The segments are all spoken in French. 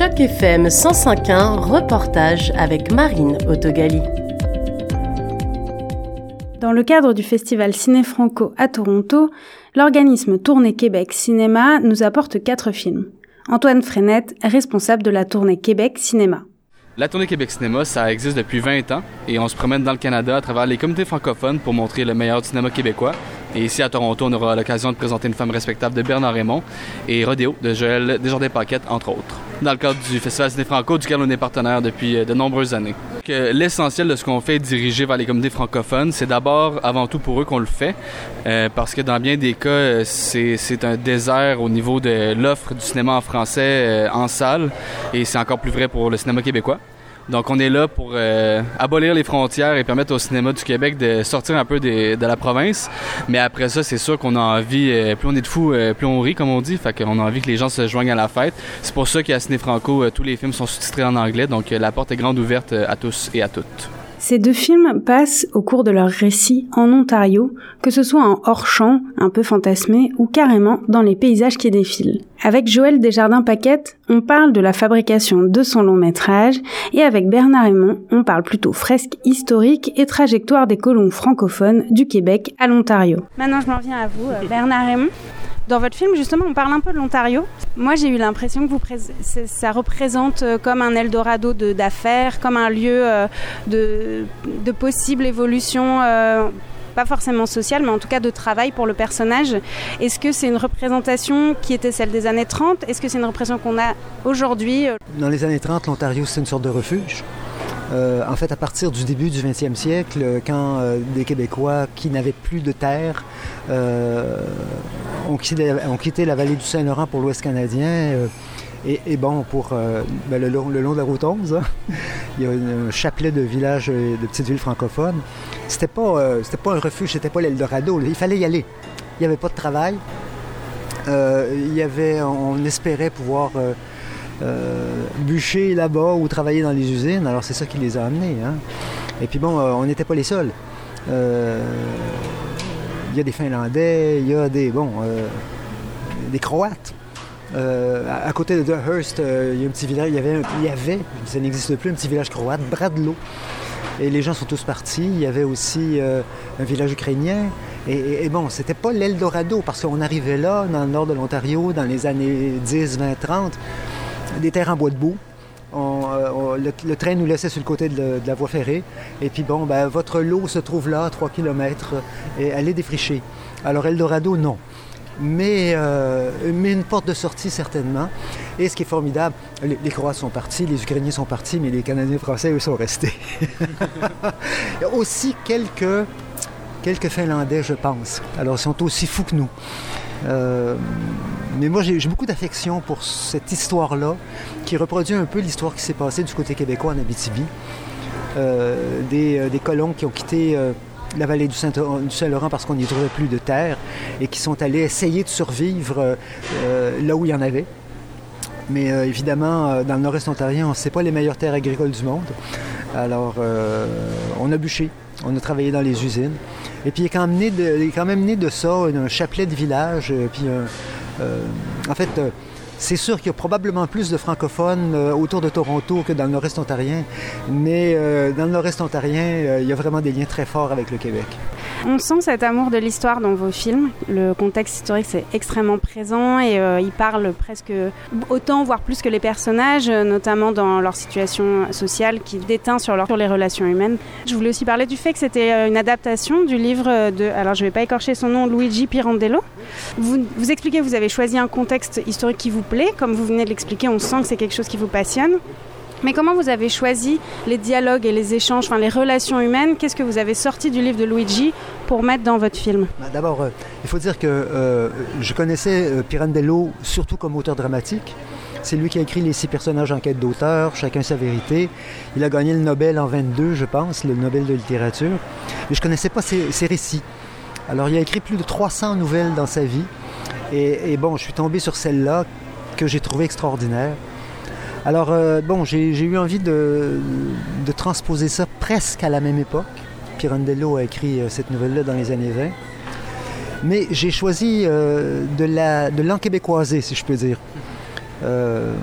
Choc FM 105.1, reportage avec Marine Autogali. Dans le cadre du festival Ciné Franco à Toronto, l'organisme Tournée Québec Cinéma nous apporte quatre films. Antoine Frenette, responsable de la Tournée Québec Cinéma. La Tournée Québec Cinéma, ça existe depuis 20 ans et on se promène dans le Canada à travers les communautés francophones pour montrer le meilleur cinéma québécois. Et ici à Toronto, on aura l'occasion de présenter une femme respectable de Bernard Raymond et Rodéo de Joël Desjardins-Paquette, entre autres, dans le cadre du Festival Ciné Franco, duquel on est partenaire depuis euh, de nombreuses années. L'essentiel de ce qu'on fait dirigé vers les communautés francophones, c'est d'abord, avant tout pour eux qu'on le fait, euh, parce que dans bien des cas, euh, c'est un désert au niveau de l'offre du cinéma en français en salle, et c'est encore plus vrai pour le cinéma québécois. Donc, on est là pour euh, abolir les frontières et permettre au cinéma du Québec de sortir un peu de la province. Mais après ça, c'est sûr qu'on a envie, euh, plus on est de fous, euh, plus on rit, comme on dit. Fait qu'on a envie que les gens se joignent à la fête. C'est pour ça qu'à Ciné Franco, tous les films sont sous-titrés en anglais. Donc, la porte est grande ouverte à tous et à toutes. Ces deux films passent au cours de leur récit en Ontario, que ce soit en hors-champ, un peu fantasmé, ou carrément dans les paysages qui défilent. Avec Joël Desjardins-Paquette, on parle de la fabrication de son long métrage, et avec Bernard Raymond, on parle plutôt fresque historique et trajectoire des colons francophones du Québec à l'Ontario. Maintenant, je m'en viens à vous, euh, Bernard Raymond. Dans votre film, justement, on parle un peu de l'Ontario. Moi, j'ai eu l'impression que vous ça représente euh, comme un Eldorado d'affaires, comme un lieu euh, de, de possible évolution. Euh, pas forcément sociale, mais en tout cas de travail pour le personnage. Est-ce que c'est une représentation qui était celle des années 30 Est-ce que c'est une représentation qu'on a aujourd'hui Dans les années 30, l'Ontario, c'est une sorte de refuge. Euh, en fait, à partir du début du 20e siècle, quand euh, des Québécois qui n'avaient plus de terre euh, ont, quitté, la vallée du Saint-Laurent pour l'Ouest canadien, et, bon, pour ben, le, long, de la route 11, hein, il y a un chapelet de villages, de petites villes francophones. C'était pas, pas un refuge, c'était pas l'Eldorado. Il fallait y aller. Il n'y avait pas de travail. il y avait, on espérait pouvoir euh, bûcher là-bas ou travailler dans les usines. Alors c'est ça qui les a amenés. Hein. Et puis bon, euh, on n'était pas les seuls. Euh, il y a des Finlandais, il y a des, bon, des Croates. à, côté de Hearst, il y il y avait, il y avait ça n'existe plus, un petit village croate, Bradlo. Et les gens sont tous partis. Il y avait aussi un village ukrainien. Et, et bon, c'était pas l'Eldorado, parce qu'on arrivait là, dans le nord de l'Ontario, dans les années 10, 20, 30 des terres en bois de boue. Euh, le, train nous laissait sur le côté de, la voie ferrée. Et puis bon, ben, votre lot se trouve là, 3 km, et elle est défrichée. Alors Eldorado, non. Mais, euh, mais une porte de sortie certainement. Et ce qui est formidable, les, Croates sont partis, les Ukrainiens sont partis, mais les Canadiens français, eux, sont restés. Il y a aussi quelques, quelques Finlandais, je pense. Alors, ils sont aussi fous que nous. Euh, mais moi, j'ai beaucoup d'affection pour cette histoire-là, qui reproduit un peu l'histoire qui s'est passée du côté québécois en Abitibi. Euh, euh, des, colons qui ont quitté la vallée du Saint-Laurent parce qu'on n'y trouvait plus de terre et qui sont allés essayer de survivre là où il y en avait. Mais évidemment, dans le nord-est ontarien, ce n'est pas les meilleures terres agricoles du monde. Alors, on a bûché, on a travaillé dans les usines. Et puis il est quand même né de, quand même né de ça, un chapelet de village, euh, puis euh, en fait, euh, c'est sûr qu'il y a probablement plus de francophones autour de Toronto que dans le nord-est ontarien, mais dans le nord-est ontarien, il y a vraiment des liens très forts avec le Québec. On sent cet amour de l'histoire dans vos films. Le contexte historique, c'est extrêmement présent et euh, il parle presque autant, voire plus que les personnages, euh, notamment dans leur situation sociale qui déteint sur, les relations humaines. Je voulais aussi parler du fait que c'était euh, une adaptation du livre de, alors je ne vais pas écorcher son nom, Luigi Pirandello. Vous, vous expliquez, vous avez choisi un contexte historique qui vous plaît, comme vous venez de l'expliquer, on sent que c'est quelque chose qui vous passionne. Mais comment vous avez choisi les dialogues et les échanges, enfin les relations humaines? Qu'est-ce que vous avez sorti du livre de Luigi pour mettre dans votre film? Bah, D'abord, euh, il faut dire que euh, je connaissais euh, Pirandello surtout comme auteur dramatique. C'est lui qui a écrit les six personnages en quête d'auteur, chacun sa vérité. Il a gagné le Nobel en 22, je pense, le Nobel de littérature. Mais je ne connaissais pas ses, récits. Alors, il a écrit plus de 300 nouvelles dans sa vie. Et, et bon, je suis tombé sur celle-là que j'ai trouvée extraordinaire. Alors, euh, bon, j'ai eu envie de, transposer ça presque à la même époque. Pirandello a écrit euh, cette nouvelle-là dans les années 20. Mais j'ai choisi euh, de l'enquébécoiser, si je peux dire. le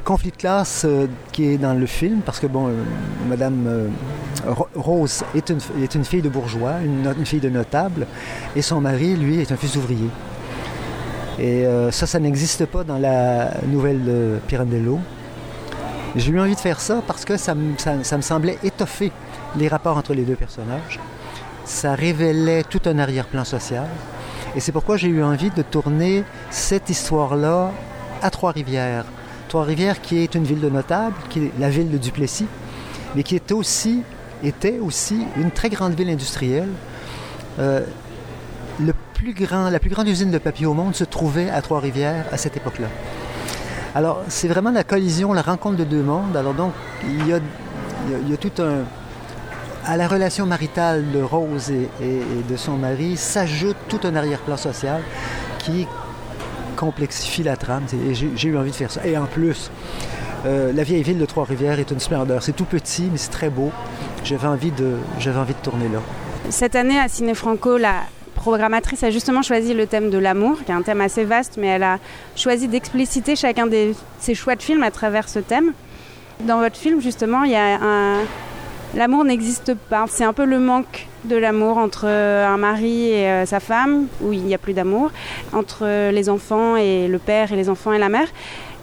conflit de classe qui est dans le film, parce que bon, Madame Rose est une, fille de bourgeois, une, une, fille de notable, et son mari, lui, est un fils d'ouvrier. Et ça, ça n'existe pas dans la nouvelle de Pirandello. J'ai eu envie de faire ça parce que ça, ça me semblait étoffer les rapports entre les deux personnages. Ça révélait tout un arrière-plan social. Et c'est pourquoi j'ai eu envie de tourner cette histoire-là à Trois-Rivières. Trois-Rivières qui est une ville de notables, qui est la ville de Duplessis, mais qui est aussi, était aussi une très grande ville industrielle. Euh, la plus grande usine de papier au monde se trouvait à Trois-Rivières à cette époque-là. Alors, c'est vraiment la collision, la rencontre de deux mondes. Alors donc, il y a, il y a tout un, à la relation maritale de Rose et, de son mari s'ajoute tout un arrière-plan social qui complexifie la trame. Et j'ai eu envie de faire ça. Et en plus, euh, la vieille ville de Trois-Rivières est une splendeur. C'est tout petit, mais c'est très beau. J'avais envie, de, envie de tourner là. Cette année, à Ciné Franco, la programmatrice a justement choisi le thème de l'amour, qui est un thème assez vaste, mais elle a choisi d'expliciter chacun de ses choix de films à travers ce thème. Dans votre film, justement, il y a un, L'amour n'existe pas. C'est un peu le manque de l'amour entre un mari et euh, sa femme, où il n'y a plus d'amour, entre les enfants et le père et les enfants et la mère.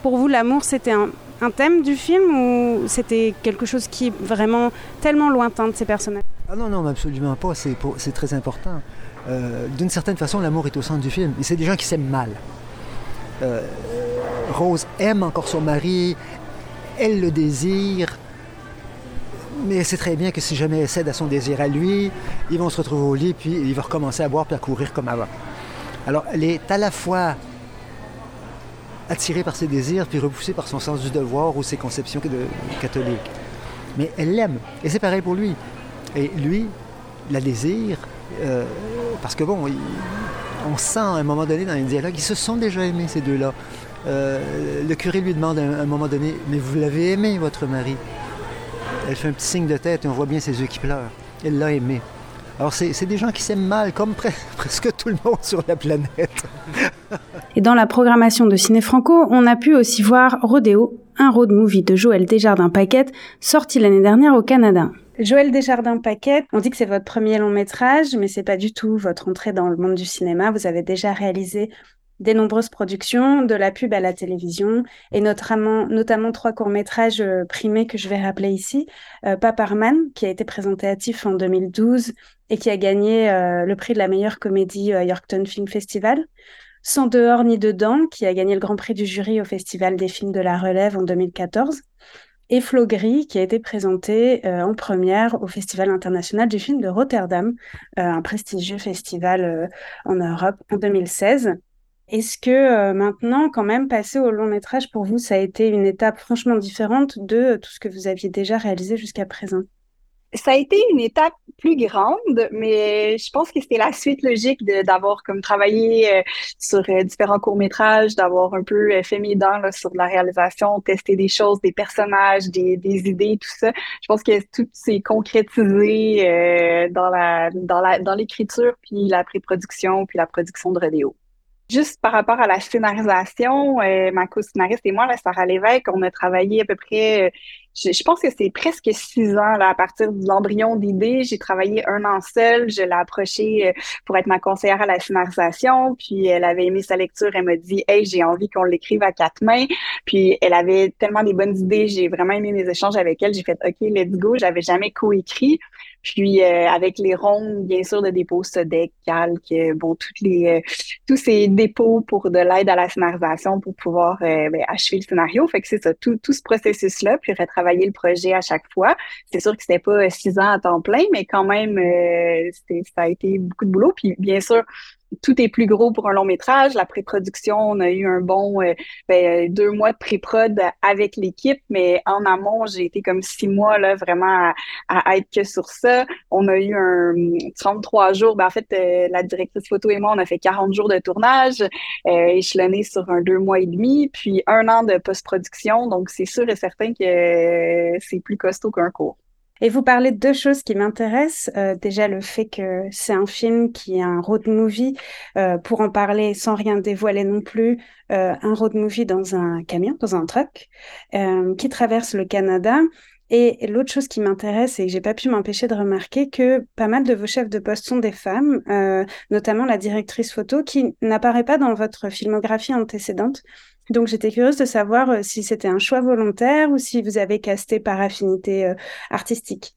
Pour vous, l'amour, c'était un, thème du film ou c'était quelque chose qui est vraiment tellement lointain de ces personnages? Ah non, non, absolument pas. C'est très important. Euh, d'une certaine façon, l'amour est au centre du film. C'est des gens qui s'aiment mal. Euh, Rose aime encore son mari, elle le désire, mais elle sait très bien que si jamais elle cède à son désir à lui, ils vont se retrouver au lit, puis il va recommencer à boire puis à courir comme avant. Alors, elle est à la fois attirée par ses désirs, puis repoussée par son sens du devoir ou ses conceptions catholiques. Mais elle l'aime, et c'est pareil pour lui. Et lui, la désire, euh, parce que bon, on sent à un moment donné dans les dialogues, ils se sont déjà aimés, ces deux-là. Euh, le curé lui demande à un moment donné, mais vous l'avez aimé, votre mari elle fait un petit signe de tête et on voit bien ses yeux qui pleurent. Elle l'a aimé. Alors, c'est des gens qui s'aiment mal, comme presque tout le monde sur la planète. et dans la programmation de Ciné Franco, on a pu aussi voir Rodéo, un road movie de Joël Desjardins-Paquette, sorti l'année dernière au Canada. Joël Desjardins-Paquette, on dit que c'est votre premier long métrage, mais c'est pas du tout votre entrée dans le monde du cinéma. Vous avez déjà réalisé des nombreuses productions, de la pub à la télévision, et notamment, trois courts-métrages euh, primés que je vais rappeler ici. Euh, Paparman, qui a été présenté à TIFF en 2012 et qui a gagné euh, le prix de la meilleure comédie à Yorkton Film Festival. Sans dehors ni dedans, qui a gagné le grand prix du jury au Festival des films de la relève en 2014 et Flo Gris, qui a été présenté en première au Festival international du film de Rotterdam, un prestigieux festival en Europe en 2016. Est-ce que euh, maintenant, quand même, passer au long métrage, pour vous, ça a été une étape franchement différente de tout ce que vous aviez déjà réalisé jusqu'à présent? Ça a été une étape plus grande, mais je pense que c'était la suite logique d'avoir comme travaillé euh, sur euh, différents courts-métrages, d'avoir un peu fait mes dents sur la réalisation, tester des choses, des personnages, des, des idées, tout ça. Je pense que tout s'est concrétisé dans la dans la dans l'écriture, puis la pré-production, puis la production de Rodéo. Juste par rapport à la scénarisation, euh, ma co-scénariste et moi, là, Sarah Lévesque, on a travaillé à peu près, je, pense que c'est presque six ans là, à partir de l'embryon d'idée. J'ai travaillé un an seul. Je l'ai approchée euh, pour être ma conseillère à la scénarisation. Puis elle avait aimé sa lecture. Elle m'a dit, hey, j'ai envie qu'on l'écrive à quatre mains. Puis elle avait tellement des bonnes idées. J'ai vraiment aimé mes échanges avec elle. J'ai fait, OK, let's go. J'avais jamais coécrit. Puis euh, avec les rondes, bien sûr, de dépôt SODEC, calque, bon, toutes les, euh, tous ces dépôts pour de l'aide à la scénarisation pour pouvoir ben, achever le scénario. Fait que c'est ça, tout, tout ce processus-là, puis le projet à chaque fois. C'est sûr que c'était pas six ans à temps plein, mais quand même, c'était, ça a été beaucoup de boulot. Puis bien sûr, tout est plus gros pour un long métrage. La pré-production, on a eu un bon euh, ben, deux mois de pré-prod avec l'équipe, mais en amont, j'ai été comme six mois là vraiment à, être que sur ça. On a eu un 33 jours. Ben, en fait, euh, la directrice photo et moi, on a fait 40 jours de tournage, euh, échelonné sur un deux mois et demi, puis un an de post-production. Donc, c'est sûr et certain que c'est plus costaud qu'un cours. Et vous parlez de deux choses qui m'intéressent. Euh, déjà, le fait que c'est un film qui est un road movie, euh, pour en parler sans rien dévoiler non plus, euh, un road movie dans un camion, dans un truck, qui traverse le Canada. Et l'autre chose qui m'intéresse et que j'ai pas pu m'empêcher de remarquer que pas mal de vos chefs de poste sont des femmes, notamment la directrice photo qui n'apparaît pas dans votre filmographie antécédente. Donc j'étais curieuse de savoir euh, si c'était un choix volontaire ou si vous avez casté par affinité euh, artistique.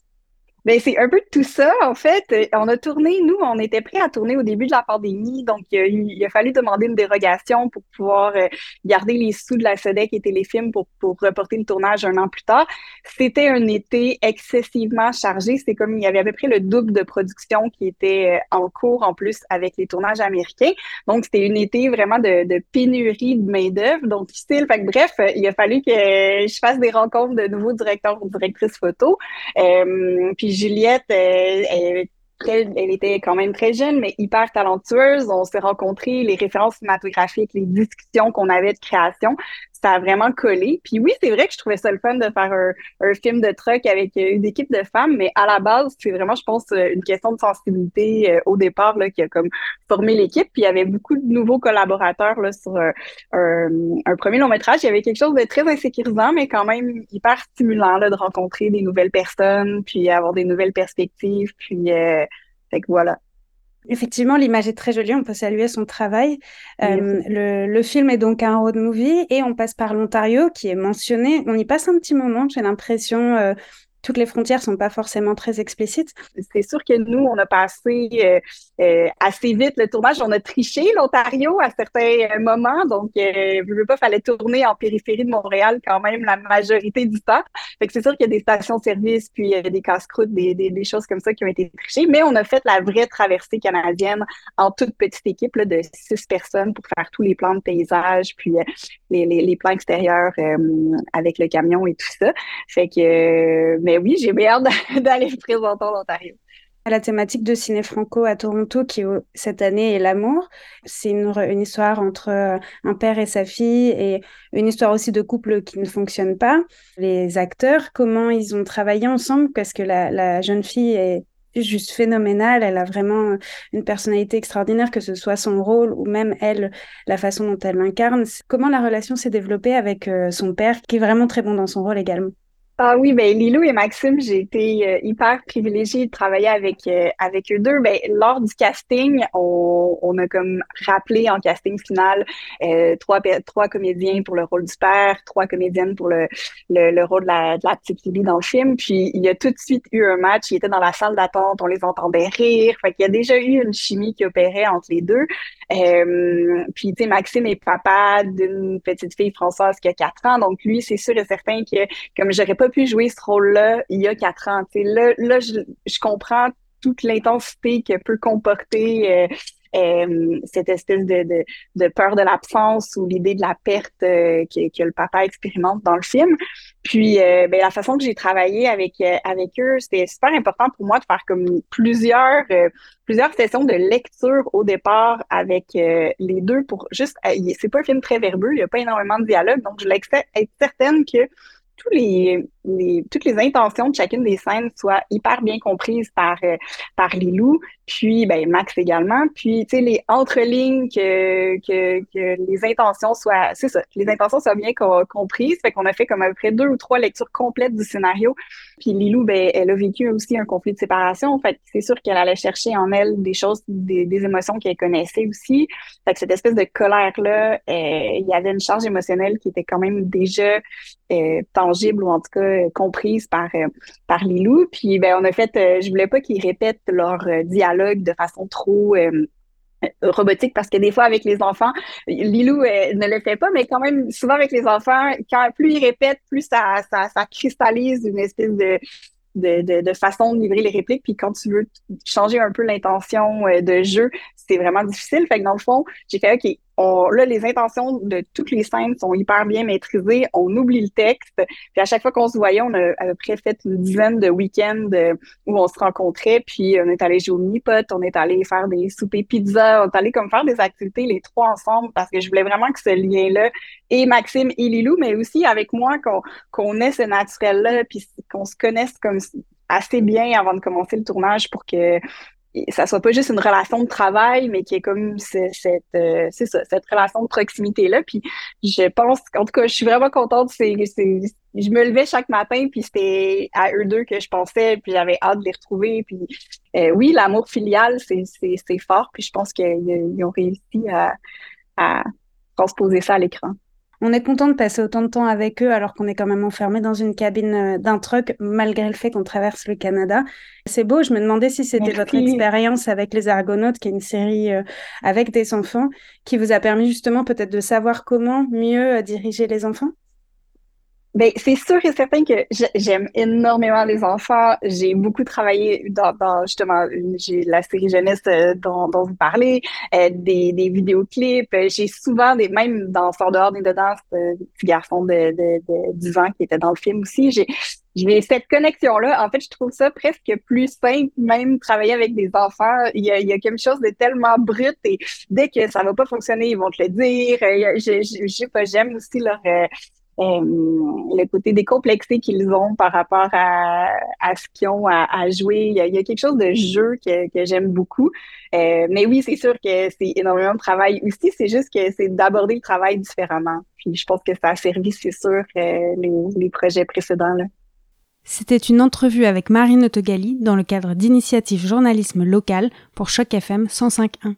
Ben, c'est un peu tout ça, en fait. Euh, on a tourné, nous, on était prêts à tourner au début de la pandémie, donc euh, il, a fallu demander une dérogation pour pouvoir euh, garder les sous de la SEDEC et Téléfilm pour, pour reporter le tournage un an plus tard. C'était un été excessivement chargé. C'est comme il y avait à peu près le double de production qui était en cours en plus avec les tournages américains. Donc, c'était une été vraiment de, de pénurie de main-d'œuvre. Donc, style. Fait que, bref, il a fallu que je fasse des rencontres de nouveaux directeurs ou directrices photo. puis Juliette, elle, était quand même très jeune, mais hyper talentueuse. On s'est rencontrés, les références cinématographiques, les discussions qu'on avait de création, ça a vraiment collé. Puis oui, c'est vrai que je trouvais ça le fun de faire un, film de truck avec euh, une équipe de femmes, mais à la base, c'est vraiment, je pense, euh, une question de sensibilité euh, au départ là, qui a comme formé l'équipe. Puis il y avait beaucoup de nouveaux collaborateurs là, sur un, premier long métrage. Il y avait quelque chose de très insécurisant, mais quand même hyper stimulant là, de rencontrer des nouvelles personnes, puis avoir des nouvelles perspectives. Puis fait que voilà. Effectivement, l'image est très jolie, on peut saluer son travail. Euh, le, le, film est donc un road movie et on passe par l'Ontario qui est mentionné. On y passe un petit moment, j'ai l'impression, euh, toutes les frontières sont pas forcément très explicites. C'est sûr que nous, on a passé euh, euh, assez vite le tournage. On a triché l'Ontario à certains euh, moments, donc je veux pas, fallait tourner en périphérie de Montréal quand même la majorité du temps. Fait que c'est sûr qu'il y a des stations-service, puis a des casse-croûtes, des, des, des, choses comme ça qui ont été trichées. Mais on a fait la vraie traversée canadienne en toute petite équipe là, de six personnes pour faire tous les plans de paysage, puis les, les, les, plans extérieurs avec le camion et tout ça. Fait que, mais oui, j'ai bien hâte d'aller présenter en Ontario. La thématique de Ciné Franco à Toronto, qui cette année est l'amour, c'est une, histoire entre euh, un père et sa fille et une histoire aussi de couple qui ne fonctionne pas. Les acteurs, comment ils ont travaillé ensemble, parce que la, jeune fille est juste phénoménale. Elle a vraiment une personnalité extraordinaire, que ce soit son rôle ou même elle, la façon dont elle l'incarne. Comment la relation s'est développée avec euh, son père, qui est vraiment très bon dans son rôle également? Ah oui, ben Lilou et Maxime, j'ai été euh, hyper privilégiée de travailler avec euh, avec eux deux. Ben lors du casting, on, on a comme rappelé en casting final euh, trois trois comédiens pour le rôle du père, trois comédiennes pour le le, le rôle de la, petite Lily dans le film. Puis il y a tout de suite eu un match. Ils étaient dans la salle d'attente, on les entendait rire. Fait qu'il y a déjà eu une chimie qui opérait entre les deux. Puis tu sais, Maxime est papa d'une petite fille française qui a quatre ans, donc lui c'est sûr et certain que comme j'aurais pas pu jouer ce rôle-là il y a quatre ans. là, là je, je comprends toute l'intensité que peut comporter euh, euh, cette espèce de, de, peur de l'absence ou l'idée de la perte euh, que, que, le papa expérimente dans le film. Puis, ben, la façon que j'ai travaillé avec avec eux, c'était super important pour moi de faire comme plusieurs plusieurs sessions de lecture au départ avec les deux pour juste. c'est pas un film très verbeux, il y a pas énormément de dialogue, donc je voulais être certaine que tous les, les, toutes les intentions de chacune des scènes soient hyper bien comprises par, euh, par Lilou, puis ben, Max également, puis tu sais, les entre-lignes, que, que, que les intentions soient, c'est ça, les intentions soient bien comprises, fait qu'on a fait comme à peu près deux ou trois lectures complètes du scénario, puis Lilou, ben, elle a vécu aussi un conflit de séparation, fait, c'est sûr qu'elle allait chercher en elle des choses, des, des émotions qu'elle connaissait aussi, fait que cette espèce de colère-là, euh, il y avait une charge émotionnelle qui était quand même déjà euh, ou en tout cas euh, comprise par euh, par Lilou. Puis ben on a fait, je voulais pas qu'ils répètent leur dialogue de façon trop robotique parce que des fois avec les enfants, Lilou ne le fait pas, mais quand même souvent avec les enfants, quand plus ils répètent, plus ça, ça, cristallise une espèce de de, de, de, façon de livrer les répliques. Puis quand tu veux changer un peu l'intention euh, de jeu, c'est vraiment difficile. Fait que dans le fond, j'ai fait, OK, on, là, les intentions de toutes les scènes sont hyper bien maîtrisées. On oublie le texte. Puis à chaque fois qu'on se voyait, on a à peu près fait une dizaine de week-ends euh, où on se rencontrait. Puis on est allé jouer au Nipot, on est allé faire des soupers pizza, on est allé comme faire des activités les trois ensemble parce que je voulais vraiment que ce lien-là, et Maxime et Lilou, mais aussi avec moi, qu'on qu'on ait ce naturel-là, puis qu'on se connaisse comme assez bien avant de commencer le tournage pour que ça soit pas juste une relation de travail, mais qui est comme cette, euh, c'est ça, cette relation de proximité-là. Puis je pense, en tout cas, je suis vraiment contente. C'est, je me levais chaque matin, puis c'était à eux deux que je pensais, puis j'avais hâte de les retrouver. Puis euh, oui, l'amour filial, c'est, c'est, fort, puis je pense qu'ils ont réussi à, à transposer ça à l'écran. On est content de passer autant de temps avec eux alors qu'on est quand même enfermé dans une cabine euh, d'un truck malgré le fait qu'on traverse le Canada. C'est beau, je me demandais si c'était votre expérience avec les Argonautes, qui est une série euh, avec des enfants, qui vous a permis justement peut-être de savoir comment mieux euh, diriger les enfants? Ben, c'est sûr et certain que j'aime énormément les enfants. J'ai beaucoup travaillé dans, justement j'ai la série jeunesse euh, dont, dont vous parlez, euh, des, des vidéoclips. J'ai souvent des même dans Sort dehors des dedans, ce petit garçon de, de, de 10 ans qui était dans le film aussi. J'ai j'ai cette connexion-là, en fait, je trouve ça presque plus simple, même travailler avec des enfants. Il y a, il y a quelque chose de tellement brut et dès que ça va pas fonctionner, ils vont te le dire. Je, je, j'aime aussi leur, euh, le côté décomplexé qu'ils ont par rapport à, ce qu'ils ont à, jouer. Il y, a, quelque chose de jeu que, j'aime beaucoup. Euh, mais oui, c'est sûr que c'est énormément de travail aussi. C'est juste que c'est d'aborder le travail différemment. Puis je pense que ça a servi, c'est sûr, euh, les, projets précédents. Là. C'était une entrevue avec Marine Autogali dans le cadre d'Initiative Journalisme Local pour Choc FM 105.1.